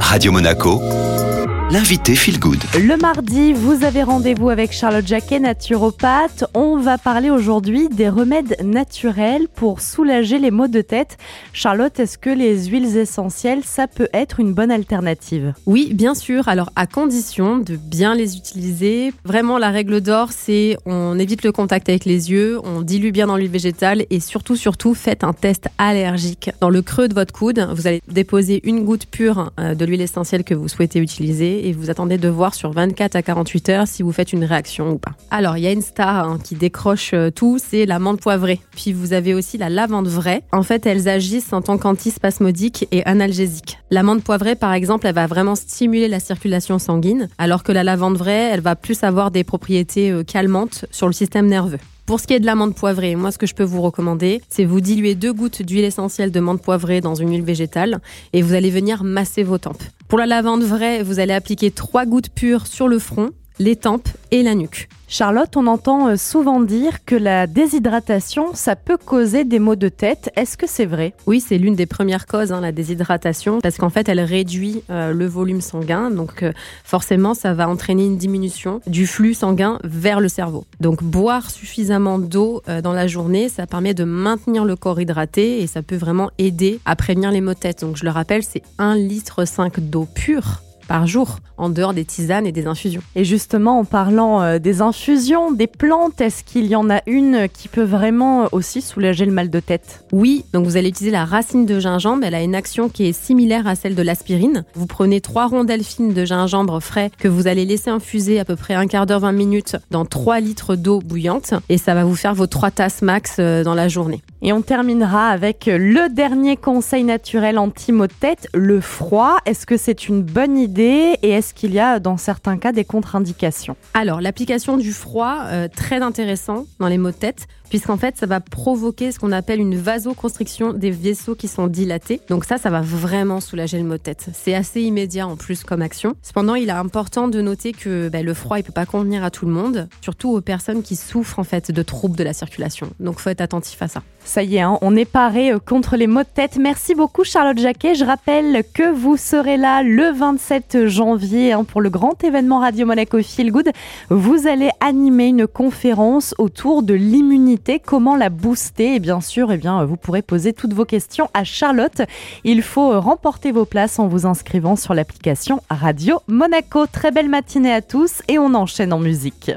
Radio Monaco, l'invité Feel Good. Le mardi, vous avez rendez-vous avec Charlotte Jacquet, naturopathe. On va parler aujourd'hui des remèdes naturels pour soulager les maux de tête. Charlotte, est-ce que les huiles essentielles, ça peut être une bonne alternative? Oui, bien sûr. Alors, à condition de bien les utiliser. Vraiment, la règle d'or, c'est on évite le contact avec les yeux, on dilue bien dans l'huile végétale et surtout, surtout, faites un test allergique. Dans le creux de votre coude, vous allez déposer une goutte pure euh, de l'huile essentielle que vous souhaitez utiliser et vous attendez de voir sur 24 à 48 heures si vous faites une réaction ou pas. Alors, il y a une star hein, qui décroche euh, tout, c'est la menthe poivrée. Puis vous avez aussi la lavande vraie. En fait, elles agissent en tant qu'antispasmodique et analgésique. La menthe poivrée, par exemple, elle va vraiment stimuler la circulation sanguine, alors que la lavande vraie, elle va plus avoir des propriétés euh, calmantes sur le système nerveux. Pour ce qui est de la menthe poivrée, moi ce que je peux vous recommander, c'est vous diluer deux gouttes d'huile essentielle de menthe poivrée dans une huile végétale et vous allez venir masser vos tempes. Pour la lavande vraie, vous allez appliquer trois gouttes pures sur le front, les tempes et la nuque. Charlotte, on entend euh, souvent dire que la déshydratation, ça peut causer des maux de tête. Est-ce que c'est vrai? Oui, c'est l'une des premières causes, hein, la déshydratation, parce qu'en fait, elle réduit euh, le volume sanguin. Donc, euh, forcément, ça va entraîner une diminution du flux sanguin vers le cerveau. Donc, boire suffisamment d'eau dans la journée, ça permet de maintenir le corps hydraté et ça peut vraiment aider à prévenir les maux de tête. Donc, je le rappelle, c'est 1 litre 5 d'eau pure par jour, en dehors des tisanes et des infusions. Et justement, en parlant euh, des infusions, des plantes, est-ce qu'il y en a une qui peut vraiment euh, aussi soulager le mal de tête? Oui, donc vous allez utiliser la racine de gingembre. Elle a une action qui est similaire à celle de l'aspirine. Vous prenez trois rondelles fines de gingembre frais que vous allez laisser infuser à peu près un quart d'heure, 20 minutes dans 3 litres d'eau bouillante et ça va vous faire vos trois tasses max euh, dans la journée. Et on terminera avec le dernier conseil naturel anti-maux de tête, le froid. Est-ce que c'est une bonne idée? Et est-ce qu'il y a dans certains cas des contre-indications? Alors l'application du froid, euh, très intéressant dans les maux de tête, puisqu'en fait ça va provoquer ce qu'on appelle une vasoconstriction des vaisseaux qui sont dilatés. Donc ça, ça va vraiment soulager le maux de tête. C'est assez immédiat en plus comme action. Cependant, il est important de noter que ben, le froid, il peut pas convenir à tout le monde, surtout aux personnes qui souffrent en fait de troubles de la circulation. Donc faut être attentif à ça. Ça y est, hein, on est paré euh, contre les maux de tête. Merci beaucoup Charlotte Jacquet. Je rappelle que vous serez là le 27 janvier hein, pour le grand événement Radio Monaco Feel Good. Vous allez animer une conférence autour de comment la booster? Et bien sûr, eh bien, vous pourrez poser toutes vos questions à Charlotte. Il faut remporter vos places en vous inscrivant sur l'application Radio Monaco. Très belle matinée à tous et on enchaîne en musique.